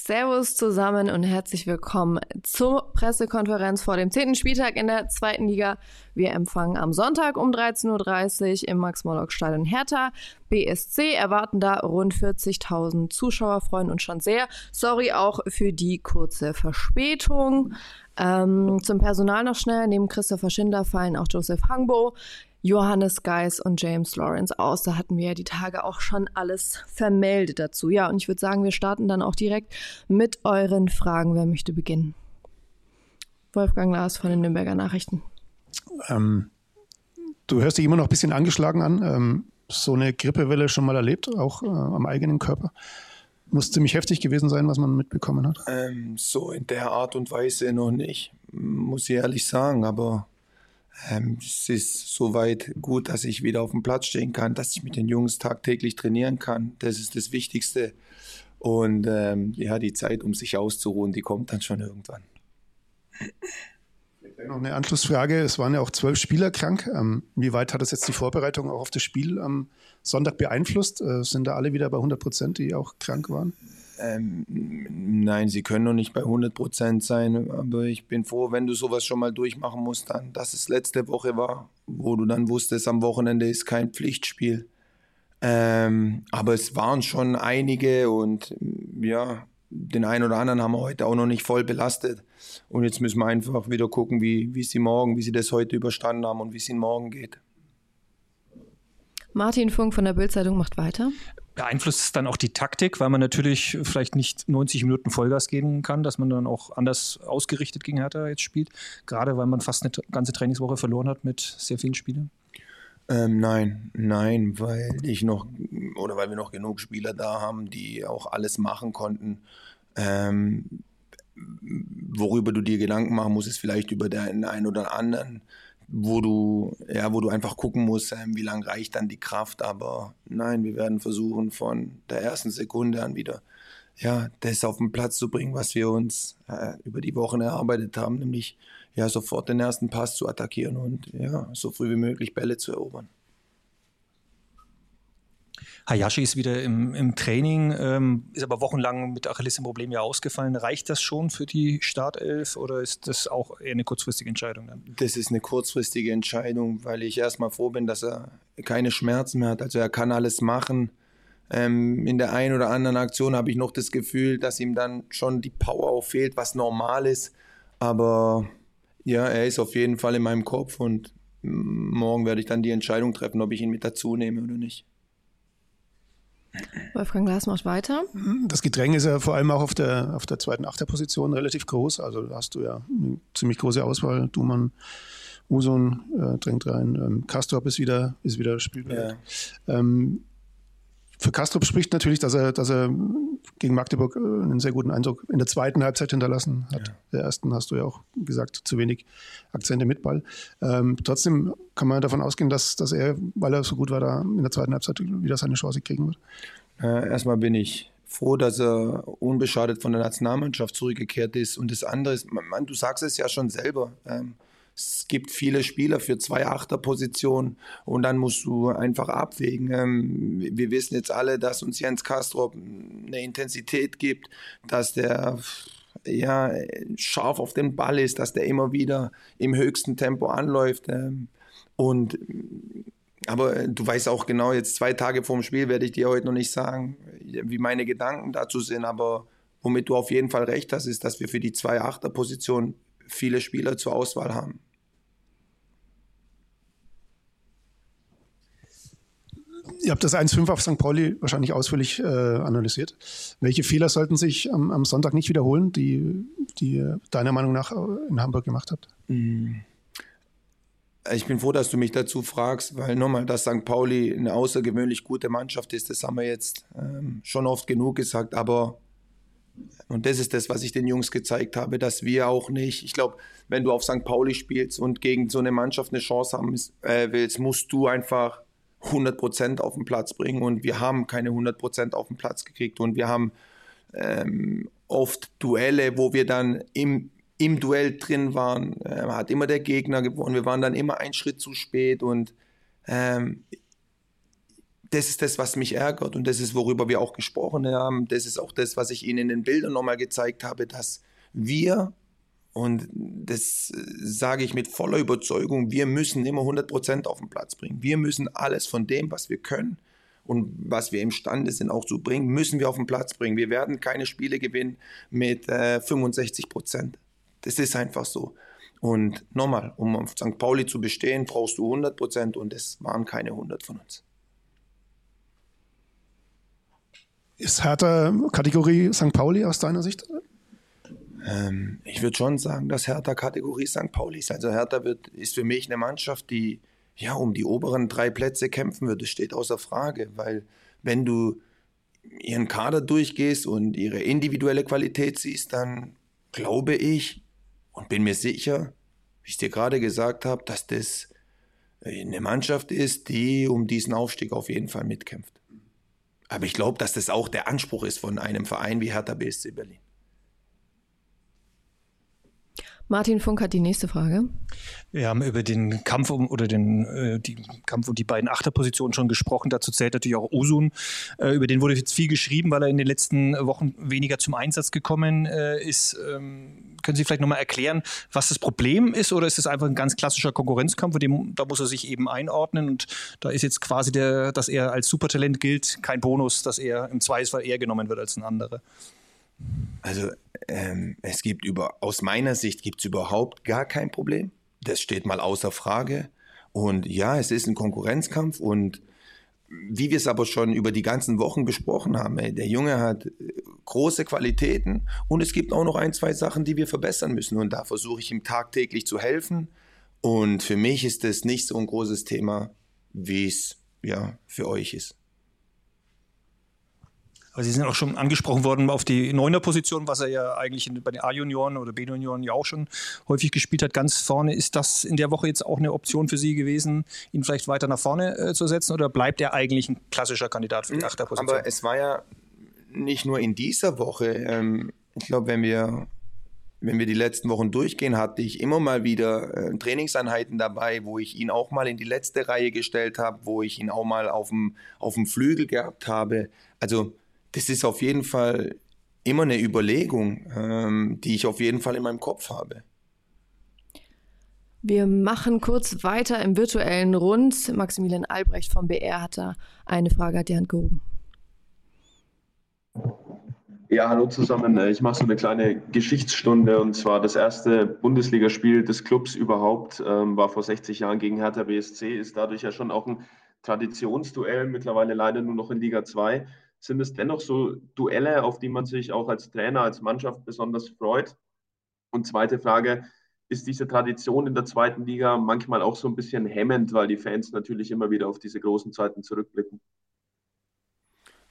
Servus zusammen und herzlich willkommen zur Pressekonferenz vor dem zehnten Spieltag in der zweiten Liga. Wir empfangen am Sonntag um 13.30 Uhr im Max-Morlock-Stadion Hertha. BSC erwarten da rund 40.000 Zuschauer, freuen uns schon sehr. Sorry auch für die kurze Verspätung. Ähm, zum Personal noch schnell. Neben Christopher Schindler fallen auch Joseph Hangbo, Johannes Geis und James Lawrence aus. Da hatten wir ja die Tage auch schon alles vermeldet dazu. Ja, und ich würde sagen, wir starten dann auch direkt mit euren Fragen. Wer möchte beginnen? Wolfgang Lars von den Nürnberger Nachrichten. Ähm, du hörst dich immer noch ein bisschen angeschlagen an. Ähm, so eine Grippewelle schon mal erlebt, auch äh, am eigenen Körper. Muss ziemlich heftig gewesen sein, was man mitbekommen hat. Ähm, so in der Art und Weise noch nicht, muss ich ehrlich sagen. Aber ähm, es ist soweit gut, dass ich wieder auf dem Platz stehen kann, dass ich mit den Jungs tagtäglich trainieren kann. Das ist das Wichtigste. Und ähm, ja, die Zeit, um sich auszuruhen, die kommt dann schon irgendwann. Noch eine Anschlussfrage. Es waren ja auch zwölf Spieler krank. Ähm, wie weit hat das jetzt die Vorbereitung auch auf das Spiel am Sonntag beeinflusst? Äh, sind da alle wieder bei 100 Prozent, die auch krank waren? Ähm, nein, sie können noch nicht bei 100 Prozent sein, aber ich bin froh, wenn du sowas schon mal durchmachen musst, dann, dass es letzte Woche war, wo du dann wusstest, am Wochenende ist kein Pflichtspiel. Ähm, aber es waren schon einige und ja, den einen oder anderen haben wir heute auch noch nicht voll belastet. Und jetzt müssen wir einfach wieder gucken, wie, wie sie morgen, wie sie das heute überstanden haben und wie es ihnen morgen geht. Martin Funk von der Bildzeitung macht weiter. Beeinflusst es dann auch die Taktik, weil man natürlich vielleicht nicht 90 Minuten Vollgas gehen kann, dass man dann auch anders ausgerichtet gegen Hertha jetzt spielt, gerade weil man fast eine ganze Trainingswoche verloren hat mit sehr vielen Spielern? Ähm, nein, nein, weil ich noch oder weil wir noch genug Spieler da haben, die auch alles machen konnten. Ähm, worüber du dir Gedanken machen musst, ist vielleicht über den einen oder anderen wo du, ja, wo du einfach gucken musst, ähm, wie lange reicht dann die Kraft. Aber nein, wir werden versuchen, von der ersten Sekunde an wieder ja, das auf den Platz zu bringen, was wir uns äh, über die Wochen erarbeitet haben, nämlich ja, sofort den ersten Pass zu attackieren und ja, so früh wie möglich Bälle zu erobern. Hayashi ist wieder im, im Training, ähm, ist aber wochenlang mit Achillessehnenproblem ja ausgefallen. Reicht das schon für die Startelf oder ist das auch eher eine kurzfristige Entscheidung dann? Das ist eine kurzfristige Entscheidung, weil ich erstmal froh bin, dass er keine Schmerzen mehr hat. Also er kann alles machen. Ähm, in der einen oder anderen Aktion habe ich noch das Gefühl, dass ihm dann schon die Power auch fehlt, was normal ist. Aber ja, er ist auf jeden Fall in meinem Kopf und morgen werde ich dann die Entscheidung treffen, ob ich ihn mit dazu nehme oder nicht. Wolfgang Glas macht weiter. Das Gedränge ist ja vor allem auch auf der, auf der zweiten Achterposition relativ groß. Also da hast du ja eine ziemlich große Auswahl. Dumann, Usun äh, drängt rein. Ähm, Kastrop ist wieder, ist wieder spielbereit. Ja. Ähm, für Kastrop spricht natürlich, dass er, dass er gegen Magdeburg äh, einen sehr guten Eindruck in der zweiten Halbzeit hinterlassen hat. Ja. Der ersten hast du ja auch gesagt, zu wenig Akzente mit Ball. Ähm, trotzdem kann man davon ausgehen, dass, dass er, weil er so gut war, da in der zweiten Halbzeit wieder seine Chance kriegen wird. Äh, erstmal bin ich froh, dass er unbeschadet von der Nationalmannschaft zurückgekehrt ist. Und das andere ist, man, du sagst es ja schon selber. Ähm, es gibt viele Spieler für zwei Achterpositionen und dann musst du einfach abwägen. Ähm, wir wissen jetzt alle, dass uns Jens Kastrop eine Intensität gibt, dass der ja, scharf auf den Ball ist, dass der immer wieder im höchsten Tempo anläuft. Ähm, und aber du weißt auch genau, jetzt zwei Tage vorm Spiel werde ich dir heute noch nicht sagen, wie meine Gedanken dazu sind, aber womit du auf jeden Fall recht hast, ist, dass wir für die zwei Achterpositionen viele Spieler zur Auswahl haben. Ihr habt das 1-5 auf St. Pauli wahrscheinlich ausführlich äh, analysiert. Welche Fehler sollten sich am, am, Sonntag nicht wiederholen, die, die deiner Meinung nach in Hamburg gemacht habt? Mm. Ich bin froh, dass du mich dazu fragst, weil nochmal, dass St. Pauli eine außergewöhnlich gute Mannschaft ist, das haben wir jetzt ähm, schon oft genug gesagt. Aber, und das ist das, was ich den Jungs gezeigt habe, dass wir auch nicht, ich glaube, wenn du auf St. Pauli spielst und gegen so eine Mannschaft eine Chance haben äh, willst, musst du einfach 100% auf den Platz bringen und wir haben keine 100% auf den Platz gekriegt und wir haben ähm, oft Duelle, wo wir dann im, im Duell drin waren, äh, hat immer der Gegner gewonnen, wir waren dann immer einen Schritt zu spät und ähm, das ist das, was mich ärgert und das ist, worüber wir auch gesprochen haben. Das ist auch das, was ich Ihnen in den Bildern nochmal gezeigt habe, dass wir, und das sage ich mit voller Überzeugung, wir müssen immer 100 Prozent auf den Platz bringen. Wir müssen alles von dem, was wir können und was wir imstande sind auch zu bringen, müssen wir auf den Platz bringen. Wir werden keine Spiele gewinnen mit äh, 65 Prozent. Das ist einfach so. Und nochmal, um auf St. Pauli zu bestehen, brauchst du 100 Prozent und es waren keine 100 von uns. Ist Hertha Kategorie St. Pauli aus deiner Sicht? Ähm, ich würde schon sagen, dass Hertha Kategorie St. Pauli ist. Also Hertha wird, ist für mich eine Mannschaft, die ja um die oberen drei Plätze kämpfen wird. Das steht außer Frage, weil wenn du ihren Kader durchgehst und ihre individuelle Qualität siehst, dann glaube ich und bin mir sicher, wie ich dir gerade gesagt habe, dass das eine Mannschaft ist, die um diesen Aufstieg auf jeden Fall mitkämpft. Aber ich glaube, dass das auch der Anspruch ist von einem Verein wie Hertha BSC Berlin. Martin Funk hat die nächste Frage. Wir haben über den Kampf um oder den äh, die Kampf um die beiden Achterpositionen schon gesprochen. Dazu zählt natürlich auch Osun. Äh, über den wurde jetzt viel geschrieben, weil er in den letzten Wochen weniger zum Einsatz gekommen äh, ist. Ähm, können Sie vielleicht nochmal erklären, was das Problem ist, oder ist es einfach ein ganz klassischer Konkurrenzkampf? Dem, da muss er sich eben einordnen und da ist jetzt quasi der, dass er als Supertalent gilt, kein Bonus, dass er im Zweifelsfall eher genommen wird als ein anderer. Also ähm, es gibt über, aus meiner Sicht gibt es überhaupt gar kein Problem. Das steht mal außer Frage. Und ja, es ist ein Konkurrenzkampf und wie wir es aber schon über die ganzen Wochen besprochen haben, ey, der Junge hat äh, große Qualitäten und es gibt auch noch ein, zwei Sachen, die wir verbessern müssen. Und da versuche ich ihm tagtäglich zu helfen. Und für mich ist das nicht so ein großes Thema, wie es ja für euch ist. Aber Sie sind auch schon angesprochen worden auf die Neuner-Position, was er ja eigentlich bei den A-Junioren oder B-Junioren ja auch schon häufig gespielt hat. Ganz vorne, ist das in der Woche jetzt auch eine Option für Sie gewesen, ihn vielleicht weiter nach vorne äh, zu setzen oder bleibt er eigentlich ein klassischer Kandidat für die Achterposition? Aber es war ja nicht nur in dieser Woche. Ähm, ich glaube, wenn wir wenn wir die letzten Wochen durchgehen, hatte ich immer mal wieder äh, Trainingseinheiten dabei, wo ich ihn auch mal in die letzte Reihe gestellt habe, wo ich ihn auch mal auf dem, auf dem Flügel gehabt habe. Also das ist auf jeden Fall immer eine Überlegung, ähm, die ich auf jeden Fall in meinem Kopf habe. Wir machen kurz weiter im virtuellen Rund. Maximilian Albrecht vom BR hat da eine Frage, hat die Hand gehoben. Ja, hallo zusammen. Ich mache so eine kleine Geschichtsstunde und zwar das erste Bundesligaspiel des Clubs überhaupt ähm, war vor 60 Jahren gegen Hertha BSC, ist dadurch ja schon auch ein Traditionsduell, mittlerweile leider nur noch in Liga 2 sind es dennoch so Duelle, auf die man sich auch als Trainer, als Mannschaft besonders freut? Und zweite Frage, ist diese Tradition in der zweiten Liga manchmal auch so ein bisschen hemmend, weil die Fans natürlich immer wieder auf diese großen Zeiten zurückblicken?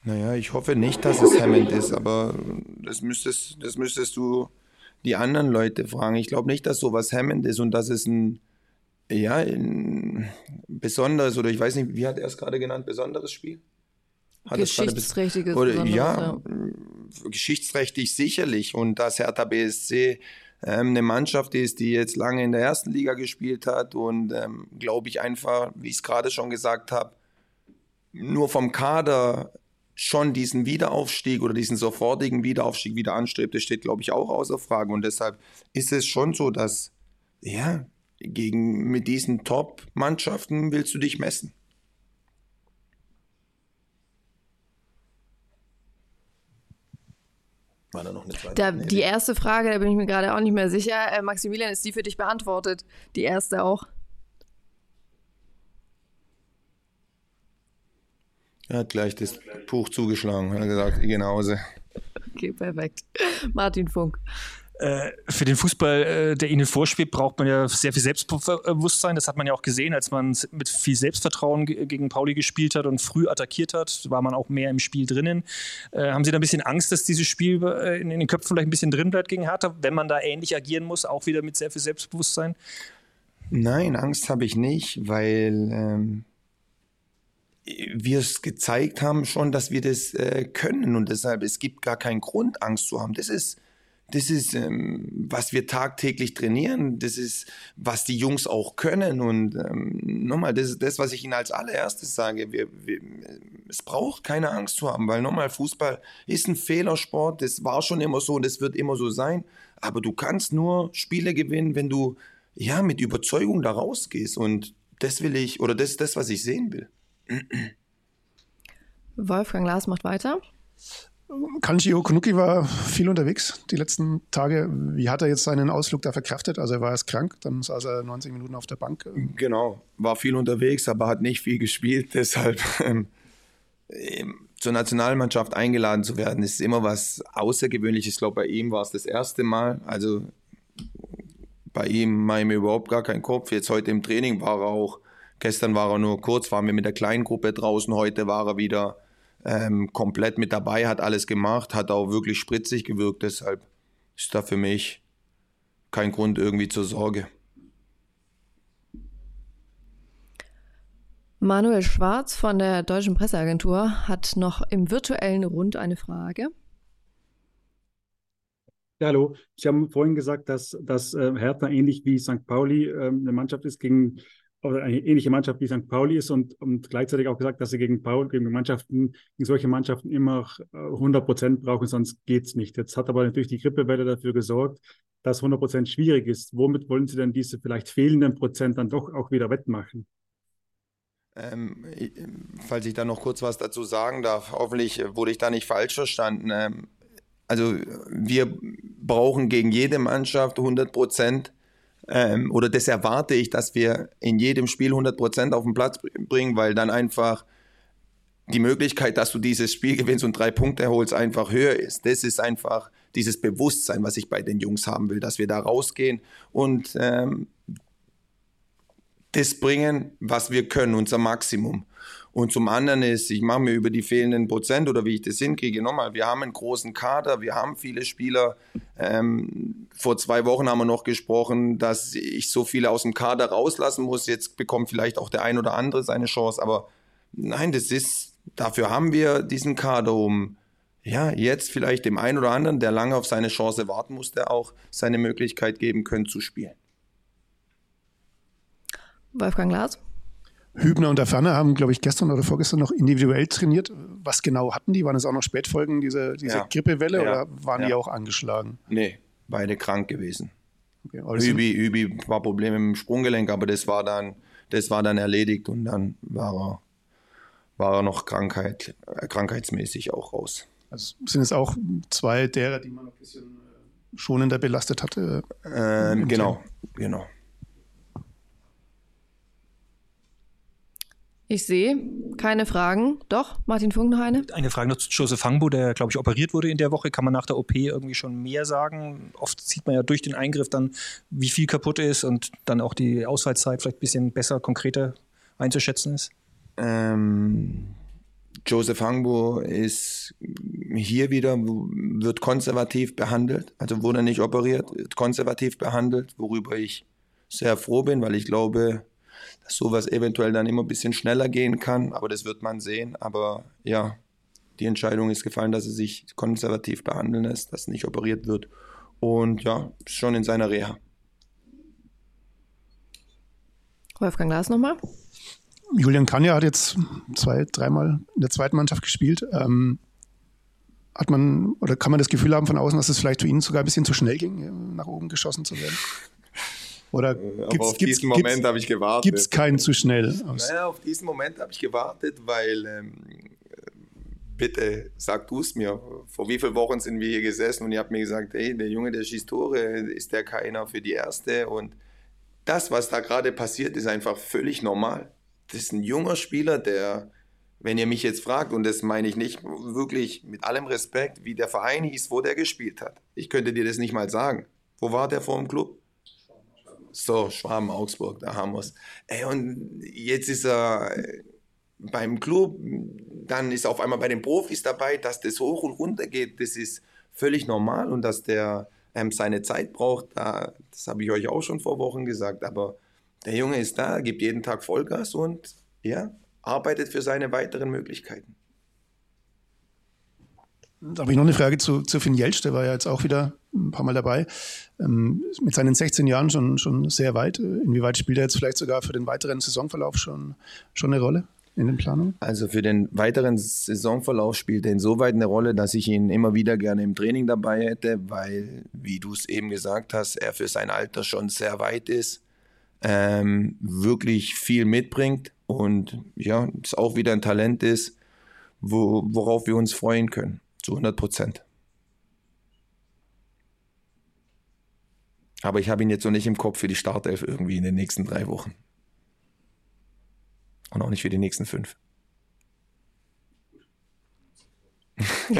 Naja, ich hoffe nicht, dass es hemmend ist, aber das müsstest, das müsstest du die anderen Leute fragen. Ich glaube nicht, dass sowas hemmend ist und dass es ein, ja, ein besonderes, oder ich weiß nicht, wie hat er es gerade genannt, besonderes Spiel? Hat Geschichtsträchtiges. Oder, ja, ja, geschichtsträchtig sicherlich. Und dass Hertha BSC ähm, eine Mannschaft ist, die jetzt lange in der ersten Liga gespielt hat und ähm, glaube ich einfach, wie ich es gerade schon gesagt habe, nur vom Kader schon diesen Wiederaufstieg oder diesen sofortigen Wiederaufstieg wieder anstrebt, das steht, glaube ich, auch außer Frage. Und deshalb ist es schon so, dass, ja, gegen, mit diesen Top-Mannschaften willst du dich messen. War da noch eine zweite? Da, die erste Frage, da bin ich mir gerade auch nicht mehr sicher. Äh, Maximilian, ist die für dich beantwortet? Die erste auch. Er hat gleich das Buch zugeschlagen. Er hat gesagt, ich gehe nach Hause. Okay, perfekt. Martin Funk. Äh, für den Fußball, äh, der Ihnen vorspielt, braucht man ja sehr viel Selbstbewusstsein. Das hat man ja auch gesehen, als man mit viel Selbstvertrauen gegen Pauli gespielt hat und früh attackiert hat, war man auch mehr im Spiel drinnen. Äh, haben Sie da ein bisschen Angst, dass dieses Spiel in den Köpfen vielleicht ein bisschen drin bleibt gegen Hertha, wenn man da ähnlich agieren muss, auch wieder mit sehr viel Selbstbewusstsein? Nein, Angst habe ich nicht, weil ähm, wir es gezeigt haben schon, dass wir das äh, können und deshalb es gibt gar keinen Grund, Angst zu haben. Das ist das ist, ähm, was wir tagtäglich trainieren. Das ist, was die Jungs auch können. Und ähm, nochmal, das ist das, was ich Ihnen als allererstes sage. Wir, wir, es braucht keine Angst zu haben, weil nochmal, Fußball ist ein Fehlersport. Das war schon immer so und das wird immer so sein. Aber du kannst nur Spiele gewinnen, wenn du ja mit Überzeugung da rausgehst. Und das will ich, oder das ist das, was ich sehen will. Wolfgang Lars macht weiter. Kanji Okunuki war viel unterwegs die letzten Tage. Wie hat er jetzt seinen Ausflug da verkraftet? Also er war erst krank, dann saß er 90 Minuten auf der Bank. Genau, war viel unterwegs, aber hat nicht viel gespielt. Deshalb ähm, zur Nationalmannschaft eingeladen zu werden, ist immer was Außergewöhnliches. Ich glaube, bei ihm war es das erste Mal. Also bei ihm mache ich mir überhaupt gar keinen Kopf. Jetzt heute im Training war er auch, gestern war er nur kurz, waren wir mit der kleinen Gruppe draußen, heute war er wieder ähm, komplett mit dabei, hat alles gemacht, hat auch wirklich spritzig gewirkt. Deshalb ist da für mich kein Grund irgendwie zur Sorge. Manuel Schwarz von der Deutschen Presseagentur hat noch im virtuellen Rund eine Frage. Ja, hallo. Sie haben vorhin gesagt, dass, dass äh, Hertha ähnlich wie St. Pauli äh, eine Mannschaft ist, gegen oder eine ähnliche Mannschaft wie St. Pauli ist und, und gleichzeitig auch gesagt, dass sie gegen Paul, gegen Mannschaften, gegen solche Mannschaften immer 100 äh, Prozent brauchen, sonst geht es nicht. Jetzt hat aber natürlich die Grippewelle dafür gesorgt, dass 100 Prozent schwierig ist. Womit wollen Sie denn diese vielleicht fehlenden Prozent dann doch auch wieder wettmachen? Ähm, falls ich da noch kurz was dazu sagen darf, hoffentlich wurde ich da nicht falsch verstanden. Ähm, also wir brauchen gegen jede Mannschaft 100 Prozent ähm, oder das erwarte ich, dass wir in jedem Spiel 100% auf den Platz bringen, weil dann einfach die Möglichkeit, dass du dieses Spiel gewinnst und drei Punkte holst, einfach höher ist. Das ist einfach dieses Bewusstsein, was ich bei den Jungs haben will, dass wir da rausgehen und ähm, das bringen, was wir können, unser Maximum. Und zum anderen ist, ich mache mir über die fehlenden Prozent oder wie ich das hinkriege, nochmal, wir haben einen großen Kader, wir haben viele Spieler. Ähm, vor zwei Wochen haben wir noch gesprochen, dass ich so viele aus dem Kader rauslassen muss. Jetzt bekommt vielleicht auch der ein oder andere seine Chance. Aber nein, das ist, dafür haben wir diesen Kader, um ja, jetzt vielleicht dem einen oder anderen, der lange auf seine Chance warten musste, auch seine Möglichkeit geben können zu spielen. Wolfgang Glas? Hübner und der Ferner haben, glaube ich, gestern oder vorgestern noch individuell trainiert. Was genau hatten die? Waren es auch noch Spätfolgen dieser, dieser ja. Grippewelle ja. oder waren ja. die auch angeschlagen? Nee, beide krank gewesen. Okay, Übi, Übi war Probleme im Sprunggelenk, aber das war dann, das war dann erledigt und dann war er, war er noch Krankheit, äh, krankheitsmäßig auch raus. Also sind es auch zwei derer, die man noch ein bisschen äh, schonender belastet hatte? Ähm, genau, genau. Ich sehe keine Fragen. Doch, Martin Funk noch eine? Eine Frage noch zu Joseph Hangbo, der, glaube ich, operiert wurde in der Woche. Kann man nach der OP irgendwie schon mehr sagen? Oft sieht man ja durch den Eingriff dann, wie viel kaputt ist und dann auch die Ausfallzeit vielleicht ein bisschen besser, konkreter einzuschätzen ist. Ähm, Joseph Hangbo ist hier wieder, wird konservativ behandelt, also wurde nicht operiert, wird konservativ behandelt, worüber ich sehr froh bin, weil ich glaube, dass sowas eventuell dann immer ein bisschen schneller gehen kann, aber das wird man sehen. Aber ja, die Entscheidung ist gefallen, dass er sich konservativ behandeln lässt, dass nicht operiert wird. Und ja, schon in seiner Reha. Wolfgang Glas nochmal. Julian Kanja hat jetzt zwei, dreimal in der zweiten Mannschaft gespielt. Ähm, hat man oder kann man das Gefühl haben von außen, dass es vielleicht für ihn sogar ein bisschen zu schnell ging, nach oben geschossen zu werden? Oder äh, gibt's, auf gibt's, diesen Moment habe ich gewartet. Gibt es keinen zu schnell? Naja, auf diesen Moment habe ich gewartet, weil ähm, bitte sag du es mir. Vor wie vielen Wochen sind wir hier gesessen und ihr habt mir gesagt, hey, der Junge, der schießt Tore, ist der keiner für die Erste? Und das, was da gerade passiert, ist einfach völlig normal. Das ist ein junger Spieler, der, wenn ihr mich jetzt fragt, und das meine ich nicht wirklich mit allem Respekt, wie der Verein hieß, wo der gespielt hat. Ich könnte dir das nicht mal sagen. Wo war der vor dem Club? So, Schwaben, Augsburg, da haben wir es. Und jetzt ist er äh, beim Club, dann ist er auf einmal bei den Profis dabei, dass das hoch und runter geht, das ist völlig normal und dass der ähm, seine Zeit braucht, da, das habe ich euch auch schon vor Wochen gesagt, aber der Junge ist da, gibt jeden Tag Vollgas und ja, arbeitet für seine weiteren Möglichkeiten. Da habe ich noch eine Frage zu, zu Finn Jelsch, der war ja jetzt auch wieder ein paar Mal dabei. Ähm, mit seinen 16 Jahren schon, schon sehr weit. Inwieweit spielt er jetzt vielleicht sogar für den weiteren Saisonverlauf schon, schon eine Rolle? in den Planungen? Also für den weiteren Saisonverlauf spielt er insoweit eine Rolle, dass ich ihn immer wieder gerne im Training dabei hätte, weil, wie du es eben gesagt hast, er für sein Alter schon sehr weit ist, ähm, wirklich viel mitbringt und ja, es auch wieder ein Talent ist, wo, worauf wir uns freuen können, zu 100 Prozent. Aber ich habe ihn jetzt noch nicht im Kopf für die Startelf irgendwie in den nächsten drei Wochen. Und auch nicht für die nächsten fünf.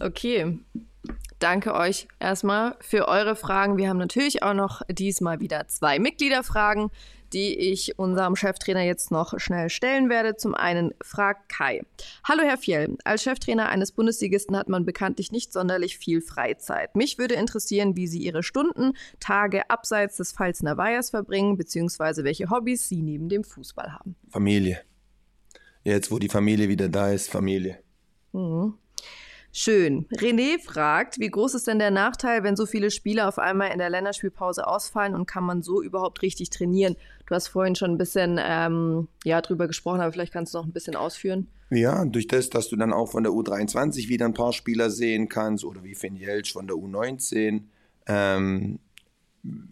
okay. Danke euch erstmal für eure Fragen. Wir haben natürlich auch noch diesmal wieder zwei Mitgliederfragen die ich unserem Cheftrainer jetzt noch schnell stellen werde. Zum einen fragt Kai. Hallo Herr Fjell, als Cheftrainer eines Bundesligisten hat man bekanntlich nicht sonderlich viel Freizeit. Mich würde interessieren, wie Sie Ihre Stunden, Tage abseits des Pfalzner Weihers verbringen, beziehungsweise welche Hobbys Sie neben dem Fußball haben. Familie. Jetzt, wo die Familie wieder da ist, Familie. Mhm. Schön. René fragt, wie groß ist denn der Nachteil, wenn so viele Spieler auf einmal in der Länderspielpause ausfallen und kann man so überhaupt richtig trainieren? Du hast vorhin schon ein bisschen ähm, ja, drüber gesprochen, aber vielleicht kannst du noch ein bisschen ausführen. Ja, durch das, dass du dann auch von der U23 wieder ein paar Spieler sehen kannst oder wie Finn Jelsch von der U19, ähm,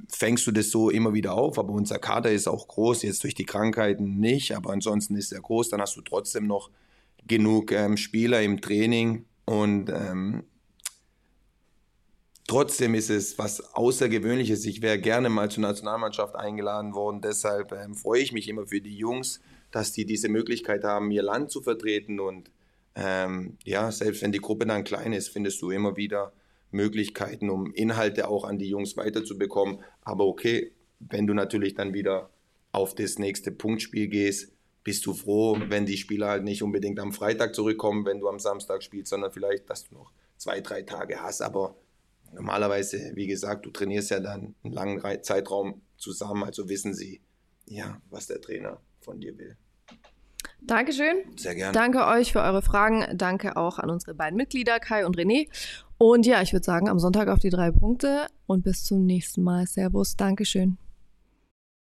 fängst du das so immer wieder auf. Aber unser Kader ist auch groß, jetzt durch die Krankheiten nicht, aber ansonsten ist er groß. Dann hast du trotzdem noch genug ähm, Spieler im Training, und ähm, trotzdem ist es was Außergewöhnliches. Ich wäre gerne mal zur Nationalmannschaft eingeladen worden. Deshalb ähm, freue ich mich immer für die Jungs, dass die diese Möglichkeit haben, ihr Land zu vertreten. Und ähm, ja, selbst wenn die Gruppe dann klein ist, findest du immer wieder Möglichkeiten, um Inhalte auch an die Jungs weiterzubekommen. Aber okay, wenn du natürlich dann wieder auf das nächste Punktspiel gehst, bist du froh, wenn die Spieler halt nicht unbedingt am Freitag zurückkommen, wenn du am Samstag spielst, sondern vielleicht, dass du noch zwei, drei Tage hast. Aber normalerweise, wie gesagt, du trainierst ja dann einen langen Zeitraum zusammen, also wissen sie, ja, was der Trainer von dir will. Dankeschön. Sehr gerne. Danke euch für eure Fragen. Danke auch an unsere beiden Mitglieder, Kai und René. Und ja, ich würde sagen, am Sonntag auf die drei Punkte und bis zum nächsten Mal. Servus. Dankeschön.